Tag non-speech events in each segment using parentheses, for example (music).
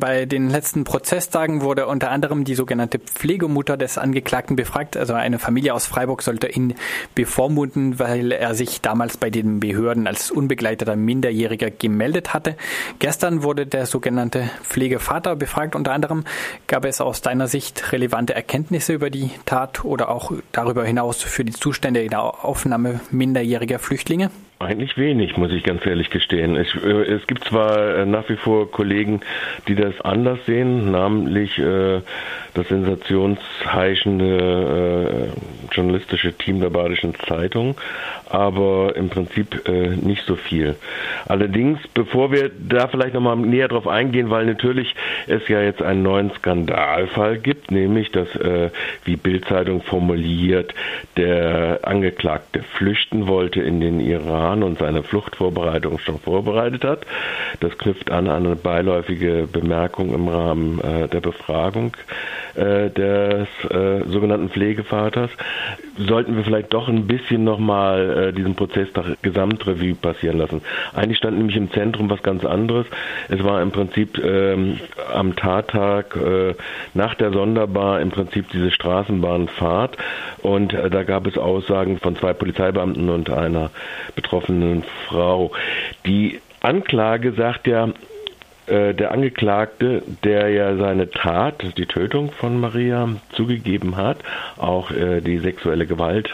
Bei den letzten Prozesstagen wurde unter anderem die sogenannte Pflegemutter des Angeklagten befragt. Also eine Familie aus Freiburg sollte ihn bevormunden, weil er sich damals bei den Behörden als unbegleiteter Minderjähriger gemeldet hatte. Gestern wurde der sogenannte Pflegevater befragt. Unter anderem gab es aus deiner Sicht relevante Erkenntnisse über die Tat oder auch darüber hinaus für die Zustände in der Aufnahme minderjähriger Flüchtlinge? Eigentlich wenig, muss ich ganz ehrlich gestehen. Ich, äh, es gibt zwar äh, nach wie vor Kollegen, die das anders sehen, namentlich äh, das sensationsheischende äh, journalistische Team der Badischen Zeitung, aber im Prinzip äh, nicht so viel. Allerdings, bevor wir da vielleicht nochmal näher drauf eingehen, weil natürlich es ja jetzt einen neuen Skandalfall gibt, nämlich dass, äh, wie Bildzeitung formuliert, der Angeklagte flüchten wollte in den Iran und seine Fluchtvorbereitung schon vorbereitet hat. Das knüpft an eine beiläufige Bemerkung im Rahmen äh, der Befragung äh, des äh, sogenannten Pflegevaters. Sollten wir vielleicht doch ein bisschen nochmal äh, diesen Prozess Gesamtrevue passieren lassen. Eigentlich stand nämlich im Zentrum was ganz anderes. Es war im Prinzip ähm, am Tattag äh, nach der Sonderbar im Prinzip diese Straßenbahnfahrt und äh, da gab es Aussagen von zwei Polizeibeamten und einer betroffenen Frau. Die Anklage sagt ja, äh, der Angeklagte, der ja seine Tat, die Tötung von Maria, zugegeben hat, auch äh, die sexuelle Gewalt,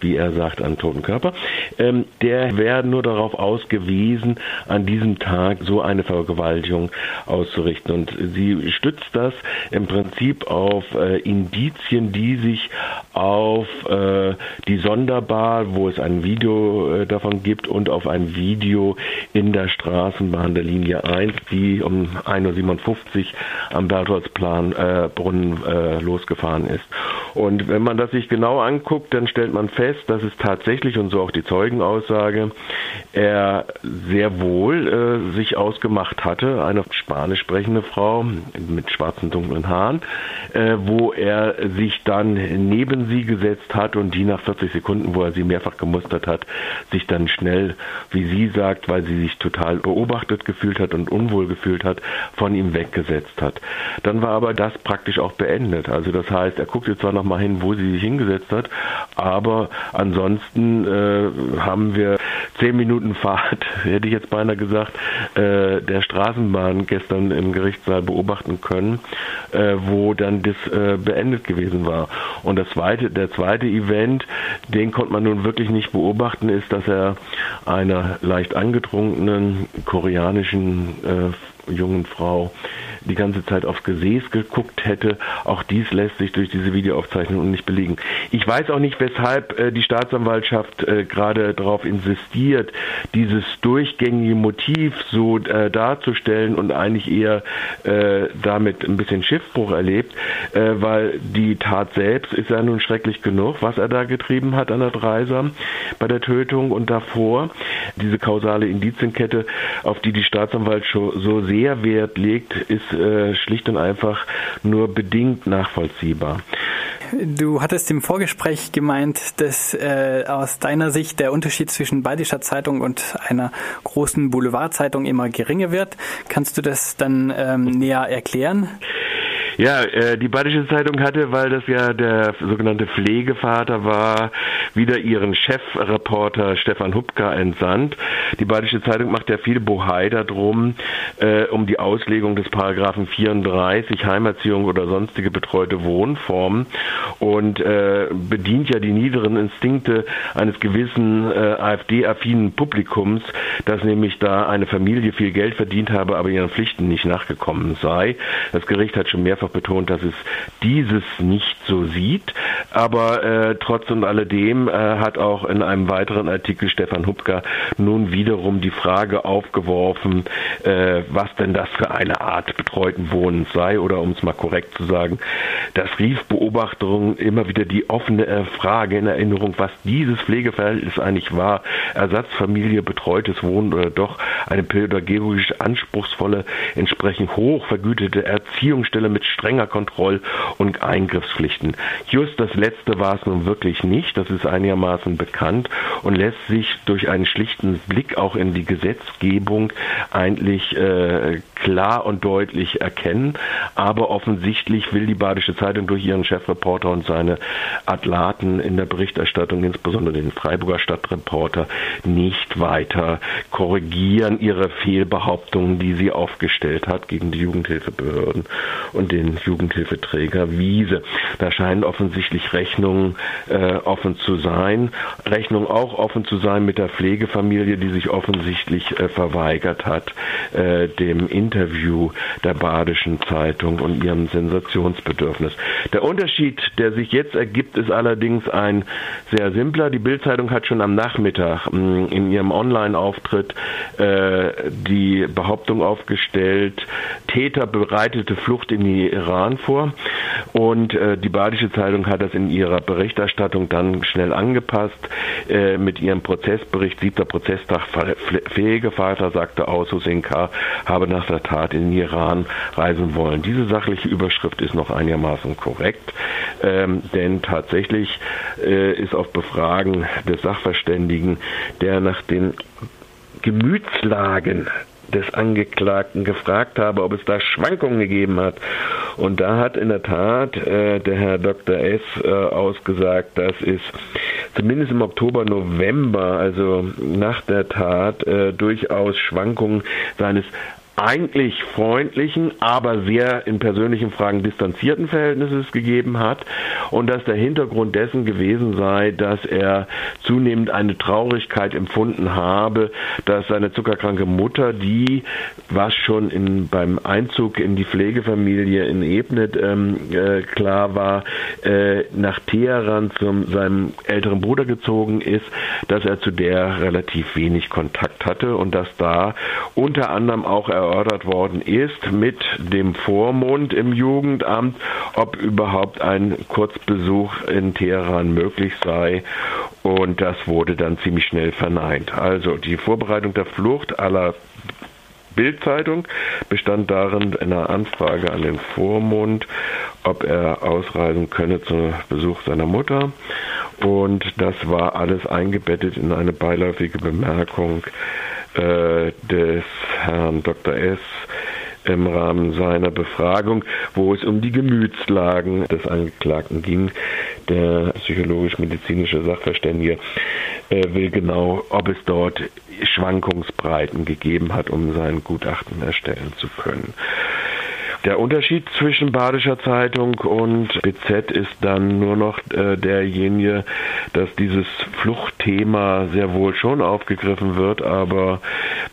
wie er sagt, an toten Körper, ähm, der wäre nur darauf ausgewiesen, an diesem Tag so eine Vergewaltigung auszurichten. Und sie stützt das im Prinzip auf äh, Indizien, die sich auf äh, die Sonderbar, wo es ein Video äh, davon gibt, und auf ein Video in der Straßenbahn der Linie 1, die um 1.57 Uhr am Bertholdsplan äh, Brunnen äh, losgefahren ist. Und wenn man das sich genau anguckt, dann stellt man fest, dass es tatsächlich, und so auch die Zeugenaussage, er sehr wohl äh, sich ausgemacht hatte, eine spanisch sprechende Frau mit schwarzen, dunklen Haaren, äh, wo er sich dann neben sie gesetzt hat und die nach 40 Sekunden, wo er sie mehrfach gemustert hat, sich dann schnell, wie sie sagt, weil sie sich total beobachtet gefühlt hat und unwohl gefühlt hat, von ihm weggesetzt hat. Dann war aber das praktisch auch beendet. Also das heißt, er guckte zwar noch mal hin, wo sie sich hingesetzt hat, aber ansonsten äh, haben wir zehn Minuten Fahrt, (laughs) hätte ich jetzt beinahe gesagt, äh, der Straßenbahn gestern im Gerichtssaal beobachten können, äh, wo dann das äh, beendet gewesen war. Und das zweite, der zweite Event, den konnte man nun wirklich nicht beobachten, ist, dass er einer leicht angetrunkenen koreanischen äh, jungen Frau die ganze Zeit aufs Gesäß geguckt hätte. Auch dies lässt sich durch diese Videoaufzeichnung nicht belegen. Ich weiß auch nicht, weshalb äh, die Staatsanwaltschaft äh, gerade darauf insistiert, dieses durchgängige Motiv so äh, darzustellen und eigentlich eher äh, damit ein bisschen Schiffbruch erlebt, äh, weil die Tat selbst ist ja nun schrecklich genug, was er da getrieben hat an der Dreisam bei der Tötung und davor. Diese kausale Indizienkette, auf die die Staatsanwaltschaft so sehr Wert legt, ist äh, schlicht und einfach nur bedingt nachvollziehbar. Du hattest im Vorgespräch gemeint, dass äh, aus deiner Sicht der Unterschied zwischen Badischer Zeitung und einer großen Boulevardzeitung immer geringer wird. Kannst du das dann ähm, näher erklären? Ja, äh, die Badische Zeitung hatte, weil das ja der sogenannte Pflegevater war, wieder ihren Chefreporter Stefan Hubka entsandt. Die Badische Zeitung macht ja viel Bohai darum, äh, um die Auslegung des Paragraphen 34 Heimerziehung oder sonstige betreute Wohnformen und äh, bedient ja die niederen Instinkte eines gewissen äh, AfD-affinen Publikums, dass nämlich da eine Familie viel Geld verdient habe, aber ihren Pflichten nicht nachgekommen sei. Das Gericht hat schon mehrfach mehrfach betont, dass es dieses nicht so sieht. Aber äh, trotz und alledem äh, hat auch in einem weiteren Artikel Stefan Hubka nun wiederum die Frage aufgeworfen, äh, was denn das für eine Art betreuten Wohnens sei oder um es mal korrekt zu sagen, das rief Beobachtungen immer wieder die offene äh, Frage in Erinnerung, was dieses Pflegeverhältnis eigentlich war. Ersatzfamilie, betreutes Wohnen oder doch eine pädagogisch anspruchsvolle, entsprechend hoch vergütete Erziehungsstelle mit strenger Kontroll- und Eingriffspflichten. Just das letzte war es nun wirklich nicht, das ist einigermaßen bekannt und lässt sich durch einen schlichten Blick auch in die Gesetzgebung eigentlich äh, klar und deutlich erkennen. Aber offensichtlich will die Badische Zeitung durch ihren Chefreporter und seine Atlaten in der Berichterstattung, insbesondere den Freiburger Stadtreporter, nicht weiter korrigieren ihre Fehlbehauptungen, die sie aufgestellt hat gegen die Jugendhilfebehörden und den Jugendhilfeträger Wiese. Da scheinen offensichtlich Rechnungen äh, offen zu sein. Rechnungen auch offen zu sein mit der Pflegefamilie, die sich offensichtlich äh, verweigert hat, äh, dem Interview der Badischen Zeitung und ihrem Sensationsbedürfnis. Der Unterschied, der sich jetzt ergibt, ist allerdings ein sehr simpler. Die Bildzeitung hat schon am Nachmittag mh, mm, in ihrem Online-Auftritt äh, die Behauptung aufgestellt, Täter bereitete Flucht in den Iran vor. Und äh, die Badische Zeitung hat das in ihrer Berichterstattung dann schnell angepasst äh, mit ihrem Prozessbericht. Siebter Prozesstag, fähige Vater sagte aus, Hussein K. habe nach der Tat in den Iran reisen wollen. Diese sachliche Überschrift ist noch einigermaßen korrekt, ähm, denn tatsächlich äh, ist auf Befragen des Sachverständigen, der nach den Gemütslagen des Angeklagten gefragt habe, ob es da Schwankungen gegeben hat. Und da hat in der Tat äh, der Herr Dr. S. Äh, ausgesagt, dass es zumindest im Oktober, November, also nach der Tat, äh, durchaus Schwankungen seines eigentlich freundlichen, aber sehr in persönlichen Fragen distanzierten Verhältnisses gegeben hat und dass der Hintergrund dessen gewesen sei, dass er zunehmend eine Traurigkeit empfunden habe, dass seine zuckerkranke Mutter, die, was schon in, beim Einzug in die Pflegefamilie in Ebnet ähm, äh, klar war, äh, nach Teheran zu seinem älteren Bruder gezogen ist, dass er zu der relativ wenig Kontakt hatte und dass da unter anderem auch er erörtert worden ist mit dem Vormund im Jugendamt, ob überhaupt ein Kurzbesuch in Teheran möglich sei. Und das wurde dann ziemlich schnell verneint. Also die Vorbereitung der Flucht aller Bildzeitung bestand darin einer Anfrage an den Vormund, ob er ausreisen könne zum Besuch seiner Mutter. Und das war alles eingebettet in eine beiläufige Bemerkung äh, des Herrn Dr. S im Rahmen seiner Befragung, wo es um die Gemütslagen des Angeklagten ging. Der psychologisch-medizinische Sachverständige äh, will genau, ob es dort Schwankungsbreiten gegeben hat, um sein Gutachten erstellen zu können. Der Unterschied zwischen Badischer Zeitung und BZ ist dann nur noch äh, derjenige, dass dieses Fluchtthema sehr wohl schon aufgegriffen wird, aber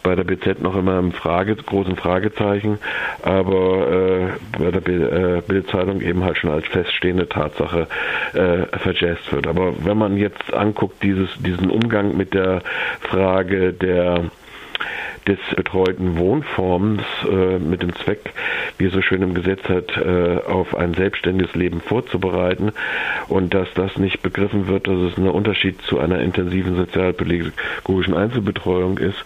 bei der BZ noch immer im Frage, großen Fragezeichen, aber äh, bei der äh, Bildzeitung eben halt schon als feststehende Tatsache äh, verjazzt wird. Aber wenn man jetzt anguckt, dieses, diesen Umgang mit der Frage der des betreuten Wohnforms äh, mit dem Zweck, wie es so schön im Gesetz hat, äh, auf ein selbstständiges Leben vorzubereiten und dass das nicht begriffen wird, dass es ein Unterschied zu einer intensiven sozialpädagogischen Einzelbetreuung ist.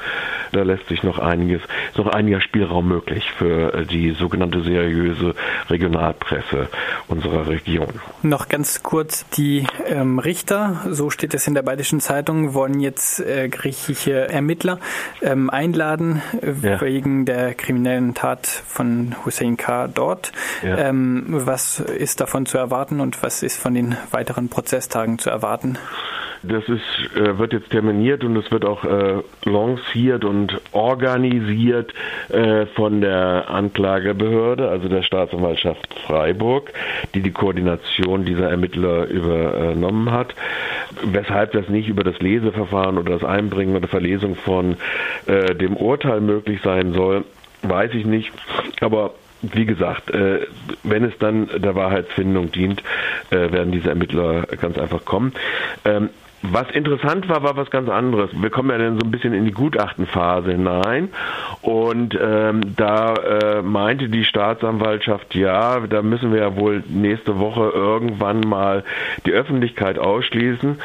Da lässt sich noch einiges, noch einiger Spielraum möglich für die sogenannte seriöse Regionalpresse unserer Region. Noch ganz kurz, die ähm, Richter, so steht es in der Bayerischen Zeitung, wollen jetzt äh, griechische Ermittler ähm, einladen eingeladen ja. wegen der kriminellen Tat von Hussein K. dort. Ja. Ähm, was ist davon zu erwarten und was ist von den weiteren Prozesstagen zu erwarten? Das ist, äh, wird jetzt terminiert und es wird auch äh, lanciert und organisiert äh, von der Anklagebehörde, also der Staatsanwaltschaft Freiburg, die die Koordination dieser Ermittler übernommen hat. Weshalb das nicht über das Leseverfahren oder das Einbringen oder Verlesung von äh, dem Urteil möglich sein soll, weiß ich nicht. Aber wie gesagt, äh, wenn es dann der Wahrheitsfindung dient, äh, werden diese Ermittler ganz einfach kommen. Was interessant war, war was ganz anderes. Wir kommen ja dann so ein bisschen in die Gutachtenphase hinein und ähm, da äh, meinte die Staatsanwaltschaft, ja, da müssen wir ja wohl nächste Woche irgendwann mal die Öffentlichkeit ausschließen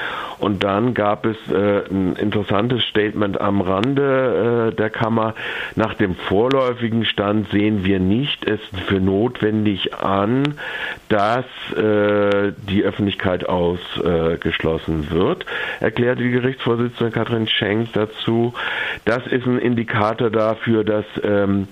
Und dann gab es äh, ein interessantes Statement am Rande äh, der Kammer. Nach dem vorläufigen Stand sehen wir nicht es für notwendig an, dass äh, die Öffentlichkeit ausgeschlossen wird, erklärte die Gerichtsvorsitzende Katrin Schenk dazu. Das ist ein Indikator dafür, dass ähm,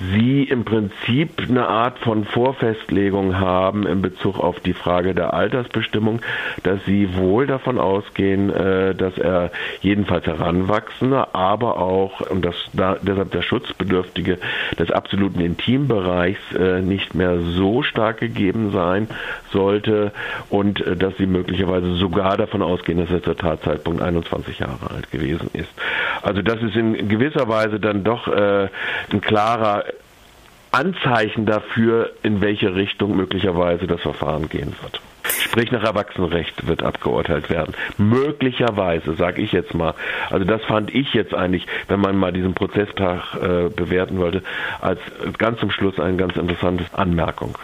Sie im Prinzip eine Art von Vorfestlegung haben in Bezug auf die Frage der Altersbestimmung, dass Sie wohl davon ausgehen, äh, dass er jedenfalls Heranwachsende, aber auch, und das, da, deshalb der Schutzbedürftige des absoluten Intimbereichs äh, nicht mehr so stark gegeben sein sollte und äh, dass Sie möglicherweise sogar davon ausgehen, dass er zur Tatzeitpunkt 21 Jahre alt gewesen ist. Also das ist in gewisser Weise dann doch ein klarer Anzeichen dafür, in welche Richtung möglicherweise das Verfahren gehen wird. Sprich nach Erwachsenenrecht wird abgeurteilt werden. Möglicherweise, sage ich jetzt mal. Also das fand ich jetzt eigentlich, wenn man mal diesen Prozesstag äh, bewerten wollte, als ganz zum Schluss eine ganz interessante Anmerkung.